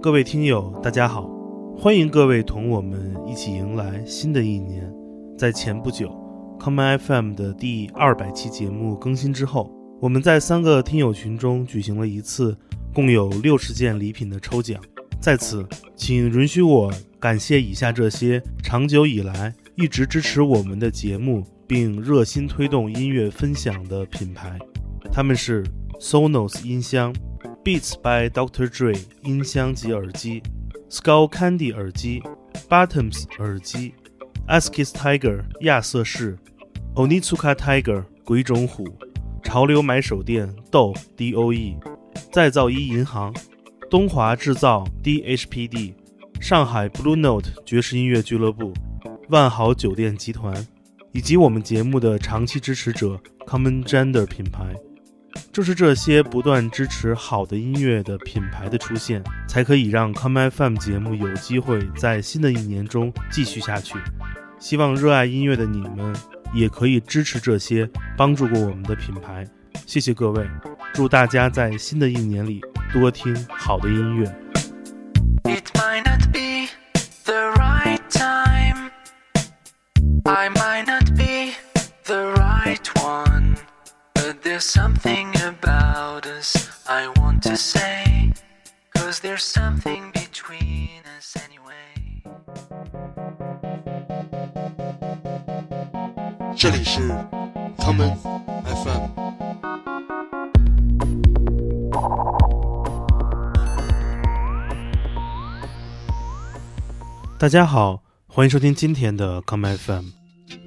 各位听友，大家好，欢迎各位同我们一起迎来新的一年。在前不久，Come FM 的第二百期节目更新之后，我们在三个听友群中举行了一次共有六十件礼品的抽奖。在此，请允许我感谢以下这些长久以来一直支持我们的节目并热心推动音乐分享的品牌，他们是 Sonos 音箱。Beats by Dr. Dre 音箱及耳机，Skull Candy 耳机，Bottoms 耳机，Askis Tiger 亚瑟士，Onitsuka Tiger 鬼冢虎，潮流买手店豆 DOE，再造一银行，东华制造 DHPD，上海 Blue Note 爵士音乐俱乐部，万豪酒店集团，以及我们节目的长期支持者 Common Gender 品牌。就是这些不断支持好的音乐的品牌的出现，才可以让 Come FM 节目有机会在新的一年中继续下去。希望热爱音乐的你们也可以支持这些帮助过我们的品牌。谢谢各位，祝大家在新的一年里多听好的音乐。There's something about us I want to say. Cause there's something between us anyway. 这里是他们 FM。大家好，欢迎收听今天的 Come FM。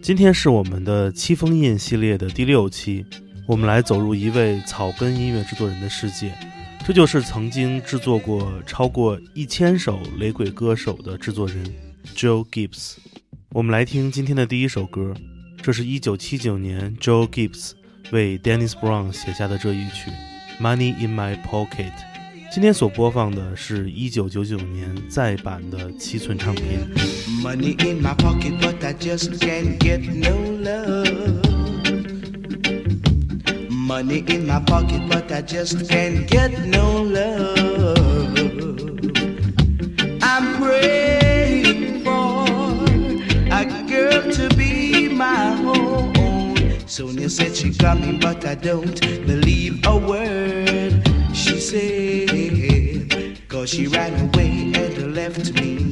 今天是我们的七封印系列的第六期。我们来走入一位草根音乐制作人的世界，这就是曾经制作过超过一千首雷鬼歌手的制作人 Joe Gibbs。我们来听今天的第一首歌，这是一九七九年 Joe Gibbs 为 Dennis Brown 写下的这一曲《Money in My Pocket》。今天所播放的是一九九九年再版的七寸唱片。Money in my pocket, but I just can't get no love. Money in my pocket, but I just can't get no love. I'm praying for a girl to be my home. Sonia said she coming, but I don't believe a word she said. Cause she ran away and left me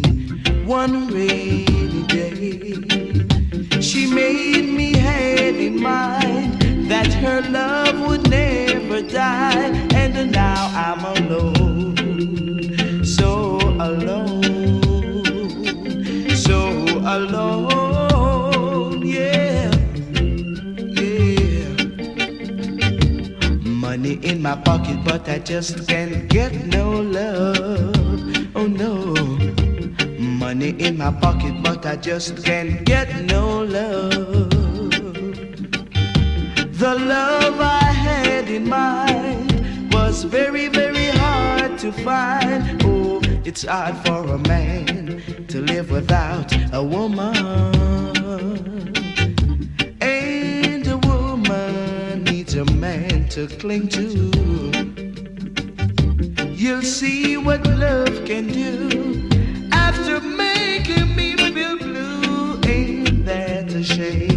one rainy day. She made me had in mind that her love would never die, and now I'm alone, so alone, so alone, yeah, yeah. Money in my pocket, but I just can't get no love, oh no. Money in my pocket, but I just can't get no love. The love I had in mind was very, very hard to find. Oh, it's hard for a man to live without a woman. And a woman needs a man to cling to. You'll see what love can do after making me feel blue. Ain't that a shame?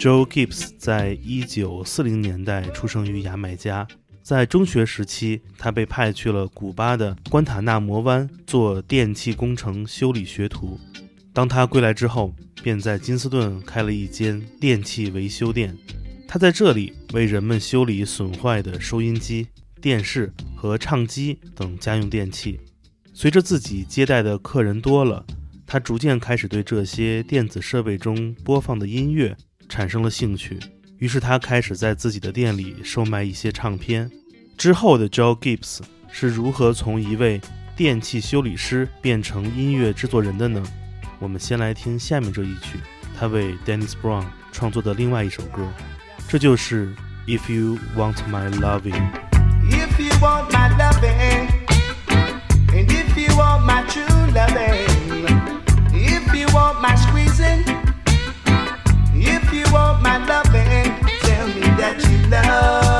Joe Gibbs 在一九四零年代出生于牙买加，在中学时期，他被派去了古巴的关塔那摩湾做电气工程修理学徒。当他归来之后，便在金斯顿开了一间电器维修店。他在这里为人们修理损坏的收音机、电视和唱机等家用电器。随着自己接待的客人多了，他逐渐开始对这些电子设备中播放的音乐产生了兴趣。于是他开始在自己的店里售卖一些唱片。之后的 Joe Gibbs 是如何从一位电器修理师变成音乐制作人的呢？我们先来听下面这一曲，他为 Dennis Brown 创作的另外一首歌，这就是 If You Want My Loving。If you want my loving, and if you want my true loving, if you want my squeezing, if you want my loving, tell me that you love.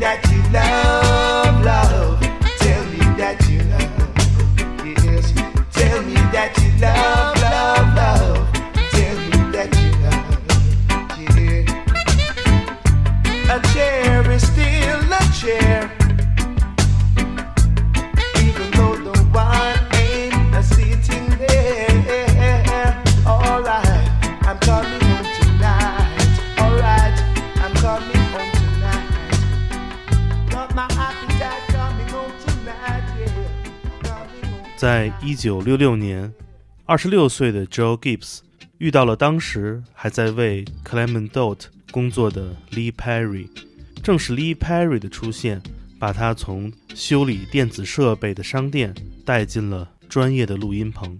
That you love, 一九六六年，二十六岁的 Joe Gibbs 遇到了当时还在为 Clement Dot 工作的 Lee Perry。正是 Lee Perry 的出现，把他从修理电子设备的商店带进了专业的录音棚。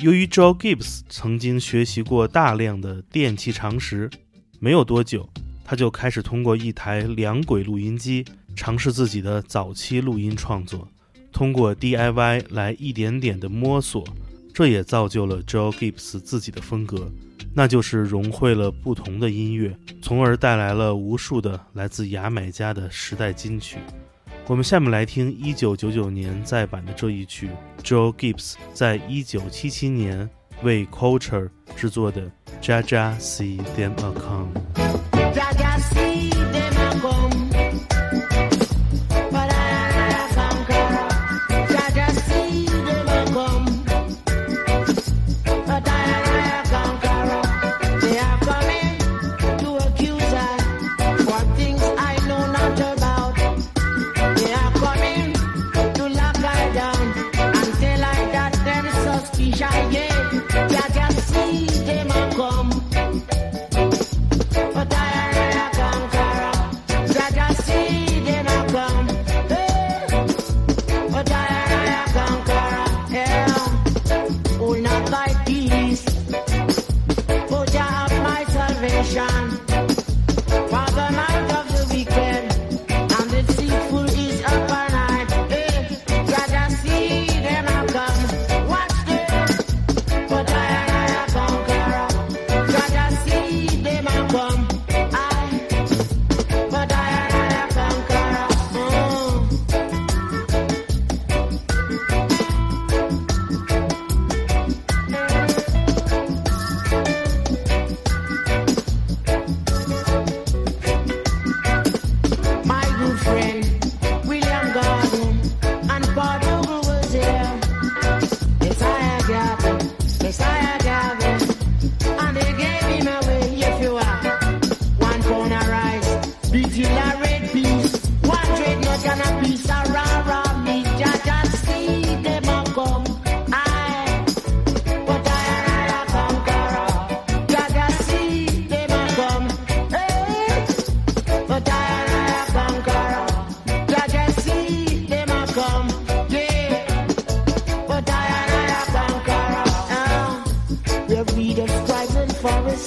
由于 Joe Gibbs 曾经学习过大量的电器常识，没有多久，他就开始通过一台两轨录音机尝试自己的早期录音创作。通过 DIY 来一点点的摸索，这也造就了 Joe Gibbs 自己的风格，那就是融汇了不同的音乐，从而带来了无数的来自牙买加的时代金曲。我们下面来听1999年再版的这一曲，Joe Gibbs 在1977年为 Culture 制作的《Jaja See Them A Come》。sunshine.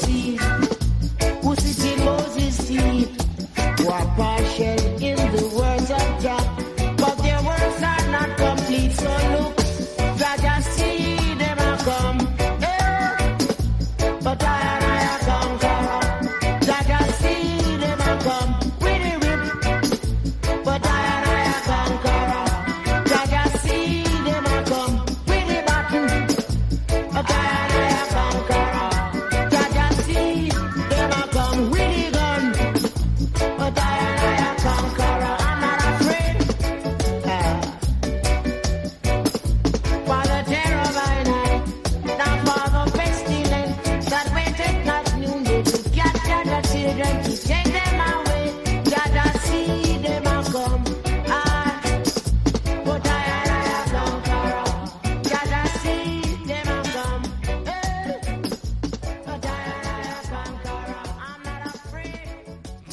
And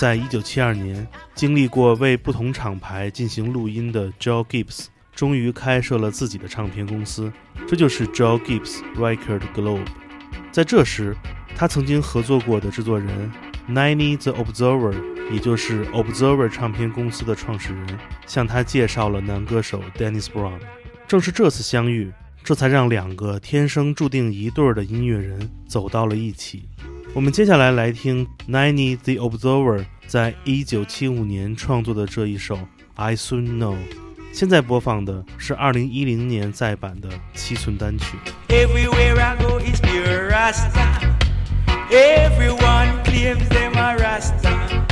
在一九七二年，经历过为不同厂牌进行录音的 Joe Gibbs，终于开设了自己的唱片公司，这就是 Joe Gibbs Record Globe。在这时，他曾经合作过的制作人 Ninety the Observer，也就是 Observer 唱片公司的创始人，向他介绍了男歌手 Dennis Brown。正是这次相遇，这才让两个天生注定一对儿的音乐人走到了一起。我们接下来来听 Ninety the Observer 在一九七五年创作的这一首《I Soon Know》。现在播放的是二零一零年再版的七寸单曲。 Everywhere I go is pure Rasta. Everyone claims them a Rasta.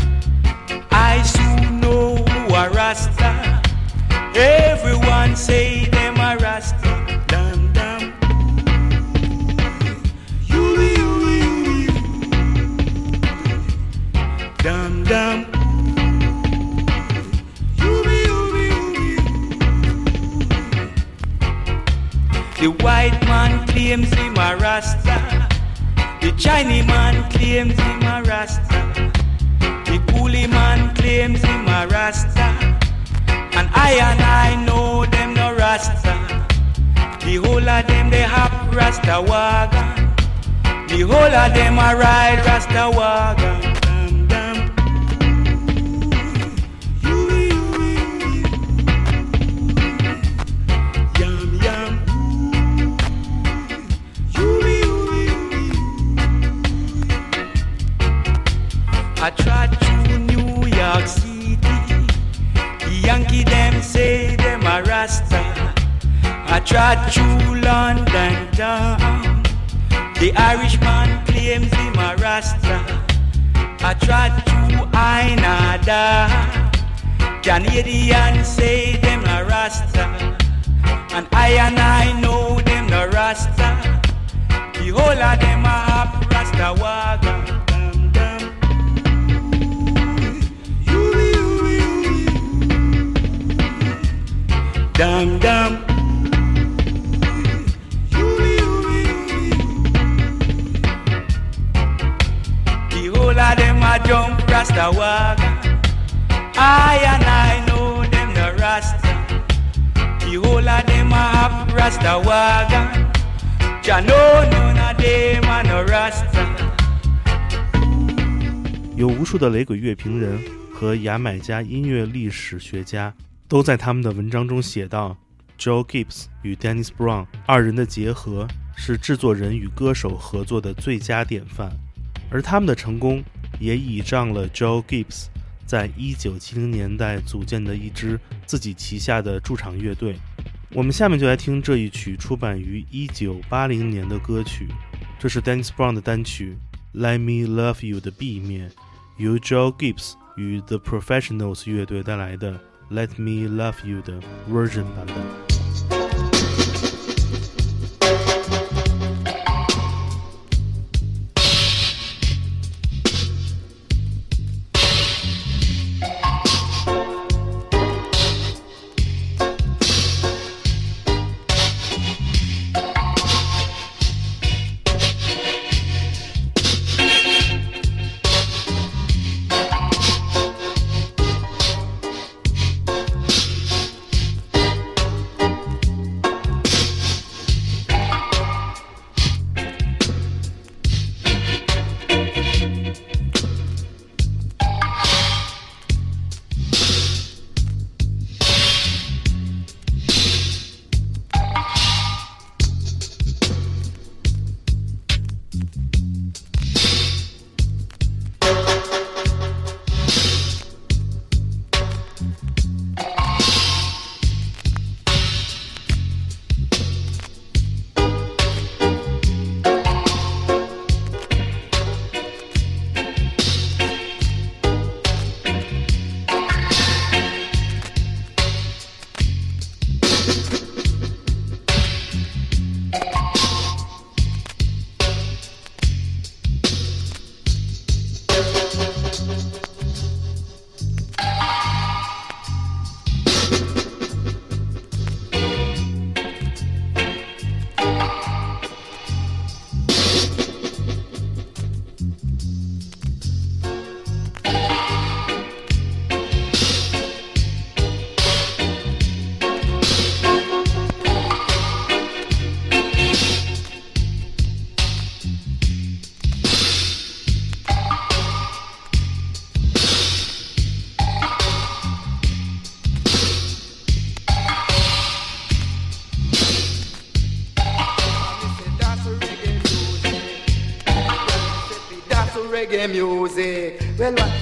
I soon know who a Rasta. Everyone say them a Rasta. Yui. The white man claims him a Rasta. The Chinese man claims him a Rasta. The coolie man claims him a Rasta. And I and I know them no Rasta. The whole of them they have Rasta wagon. The whole of them a ride Rasta wagon. Trot through London town. The Irishman claims him a Rasta. I trot through Ainada. Canadians say them a Rasta. And I and I know them no Rasta. The whole of them a hop Rasta wagon. Dum, dum. Rasta wagon. I and I know them no Rasta. The whole of them a hop Rasta wagon. Jah know none of them a no Rasta. 有无数的雷鬼乐评人和牙买加音乐历史学家都在他们的文章中写道，Joe Gibbs 与 Dennis Brown 二人的结合是制作人与歌手合作的最佳典范，而他们的成功也倚仗了 Joe Gibbs 在一九七零年代组建的一支自己旗下的驻场乐队。我们下面就来听这一曲出版于一九八零年的歌曲，这是 Dennis Brown 的单曲《Let Me Love You》的 B 面。由 Joe Gibbs 与 The Professionals 乐队带来的《Let Me Love You》的 version 版本。Reggae music. Well, what?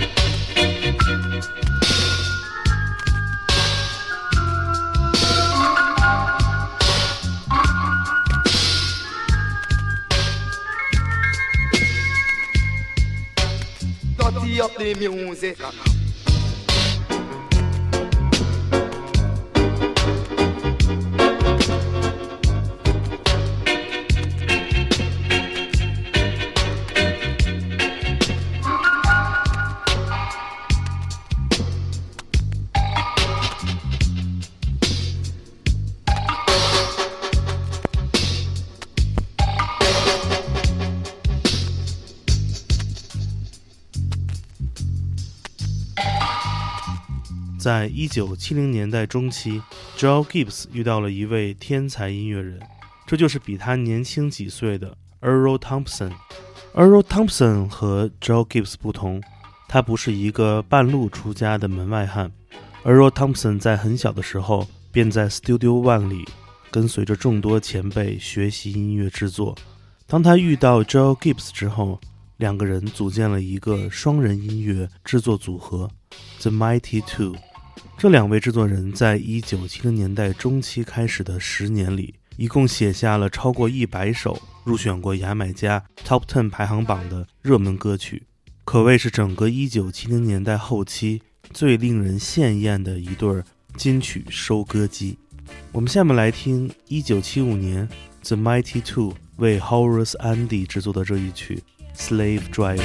Dirty up the music.《一九七零年代中期，Joe Gibbs 遇到了一位天才音乐人，这就是比他年轻几岁的 Earl Thompson。Earl Thompson 和 Joe Gibbs 不同，他不是一个半路出家的门外汉。Earl Thompson 在很小的时候便在 Studio One 里跟随着众多前辈学习音乐制作。当他遇到 Joe Gibbs 之后，两个人组建了一个双人音乐制作组合 The Mighty Two。这两位制作人在一九七零年代中期开始的十年里，一共写下了超过一百首入选过牙买加 Top Ten 排行榜的热门歌曲，可谓是整个一九七零年代后期最令人羡艳的一对金曲收割机。我们下面来听一九七五年 The Mighty Two 为 Horace Andy 制作的这一曲《Slave Driver》。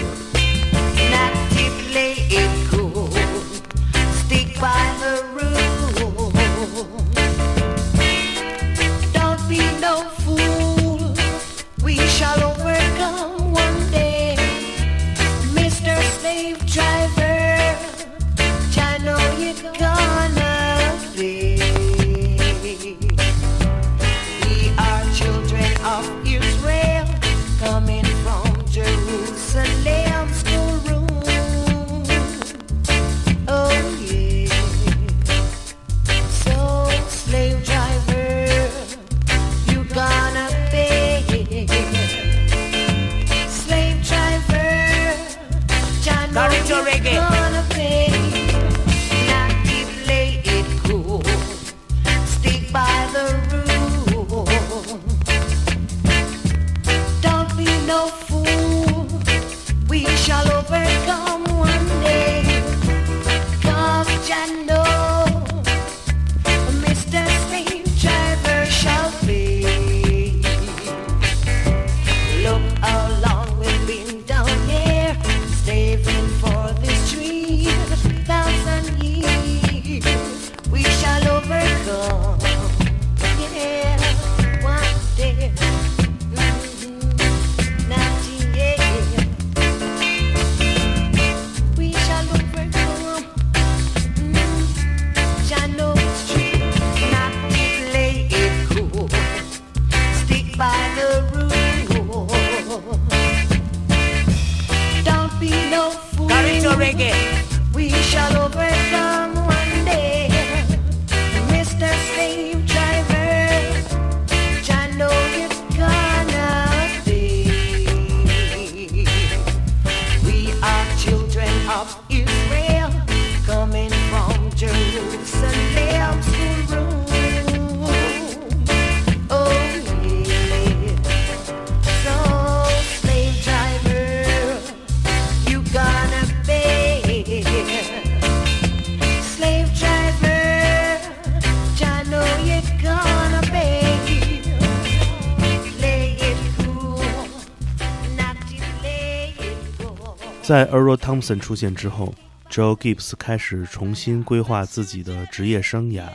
森出现之后，Joe Gibbs 开始重新规划自己的职业生涯。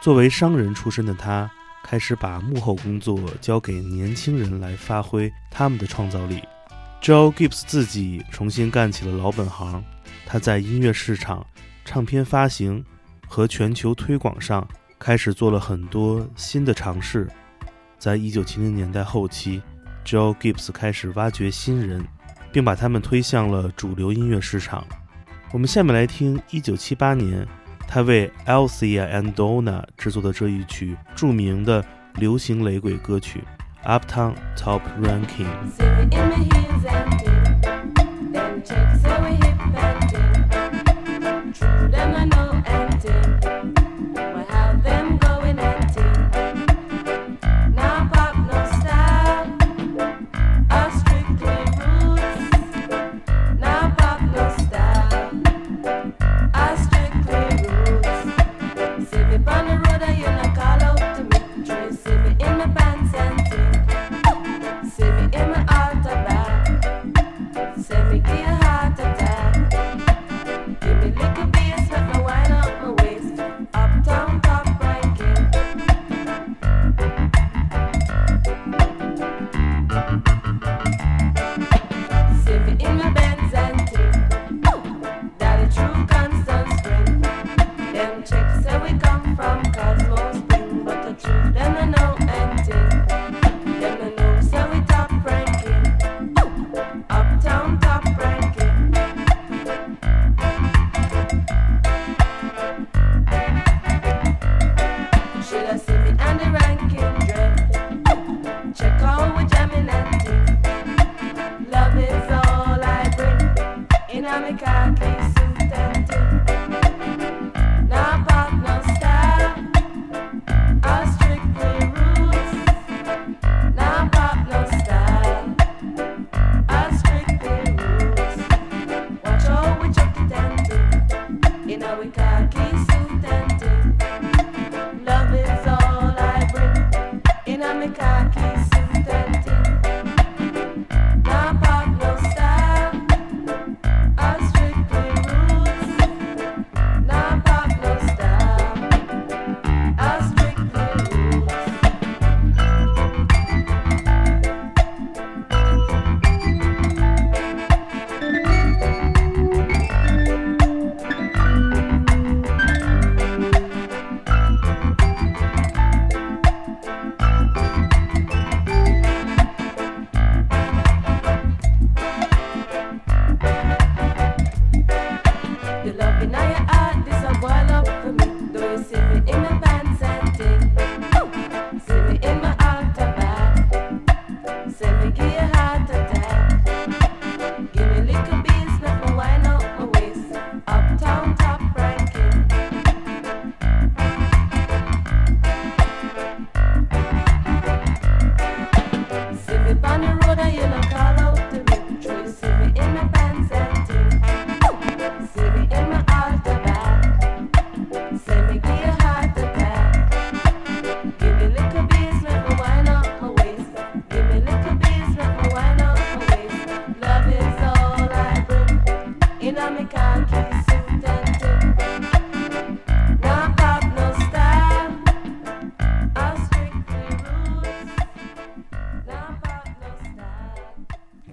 作为商人出身的他，开始把幕后工作交给年轻人来发挥他们的创造力。Joe Gibbs 自己重新干起了老本行，他在音乐市场、唱片发行和全球推广上开始做了很多新的尝试。在一九七零年代后期，Joe Gibbs 开始挖掘新人，并把他们推向了主流音乐市场。我们下面来听1978年他为 Althea and Donna 制作的这一曲著名的流行雷鬼歌曲《Uptown Top Ranking》。See me in my heels and ting. Them chicks so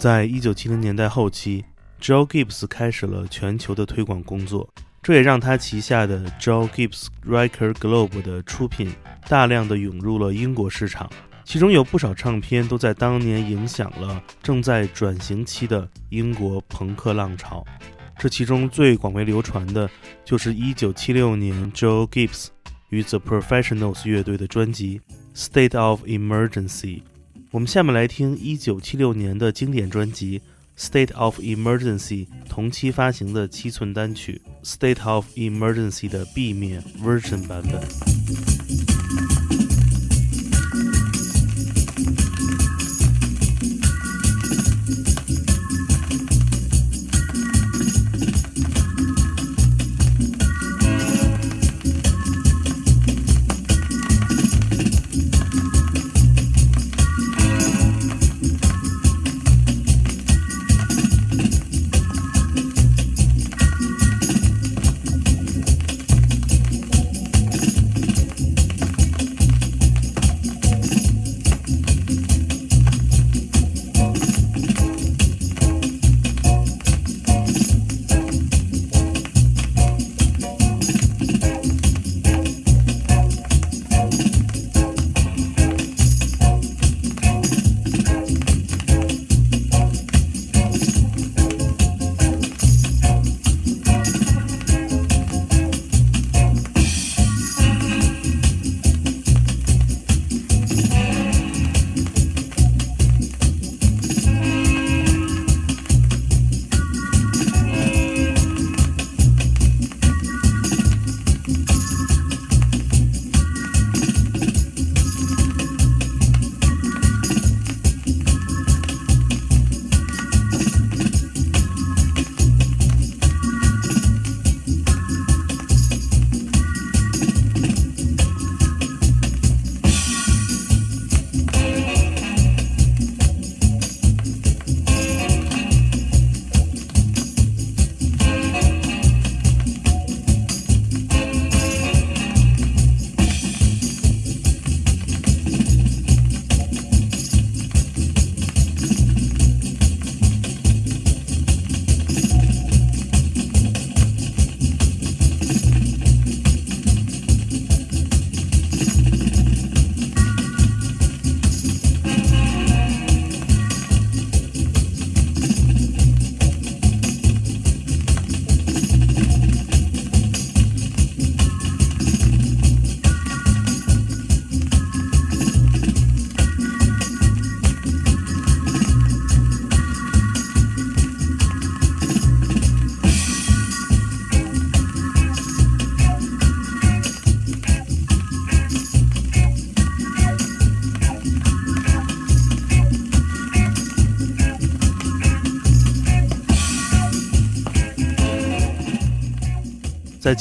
在一九七零年代后期，Joe Gibbs 开始了全球的推广工作，这也让他旗下的 Joe Gibbs Record Globe 的出品大量的涌入了英国市场，其中有不少唱片都在当年影响了正在转型期的英国朋克浪潮。这其中最广为流传的就是1976年 Joe Gibbs 与 The Professionals 乐队的专辑《State of Emergency》。我们下面来听一九七六年的经典专辑《State of Emergency》同期发行的七寸单曲《State of Emergency》的 B 面 version 版本。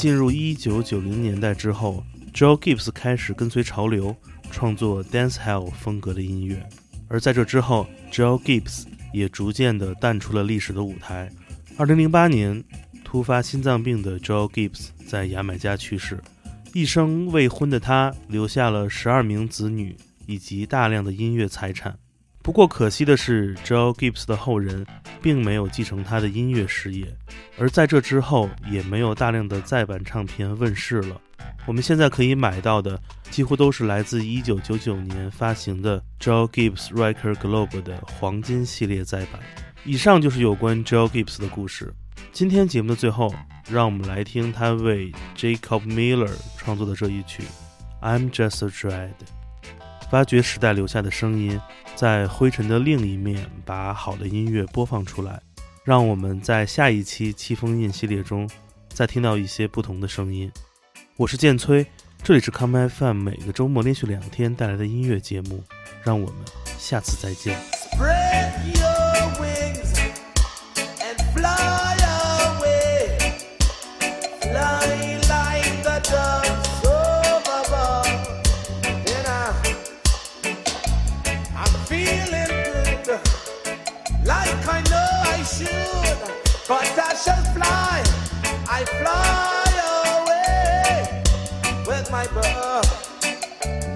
进入1990年代之后，Joe Gibbs 开始跟随潮流，创作 dancehall 风格的音乐。而在这之后，Joe Gibbs 也逐渐地淡出了历史的舞台。2008年，突发心脏病的 Joe Gibbs 在牙买加去世。一生未婚的他留下了十二名子女以及大量的音乐财产。不过可惜的是，Joe Gibbs 的后人并没有继承他的音乐事业，而在这之后也没有大量的再版唱片问世了。我们现在可以买到的几乎都是来自1999年发行的 Joe Gibbs Record Globe 的黄金系列再版。以上就是有关 Joe Gibbs 的故事。今天节目的最后，让我们来听他为 Jacob Miller 创作的这一曲《I'm Just a Dread》，发掘时代留下的声音，在灰尘的另一面把好的音乐播放出来。让我们在下一期七封印系列中再听到一些不同的声音。我是剑崔，这里是 Come FM，每个周末连续两天带来的音乐节目。让我们下次再见。But I shall fly, I fly away with my bird.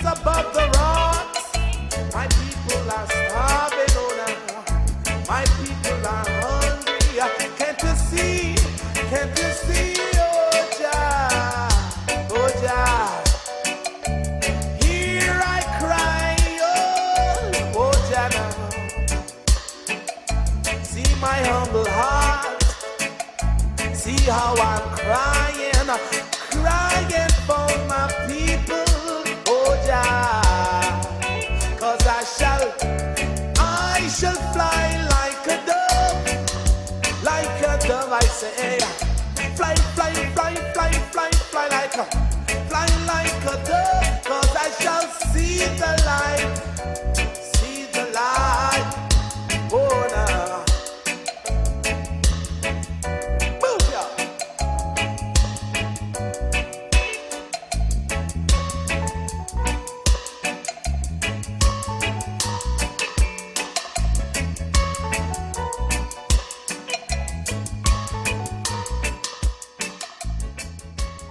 Above the rocks. Say. Fly, fly, fly, fly, fly, fly like a, fly like a dove. Cause I shall see the light, see the light,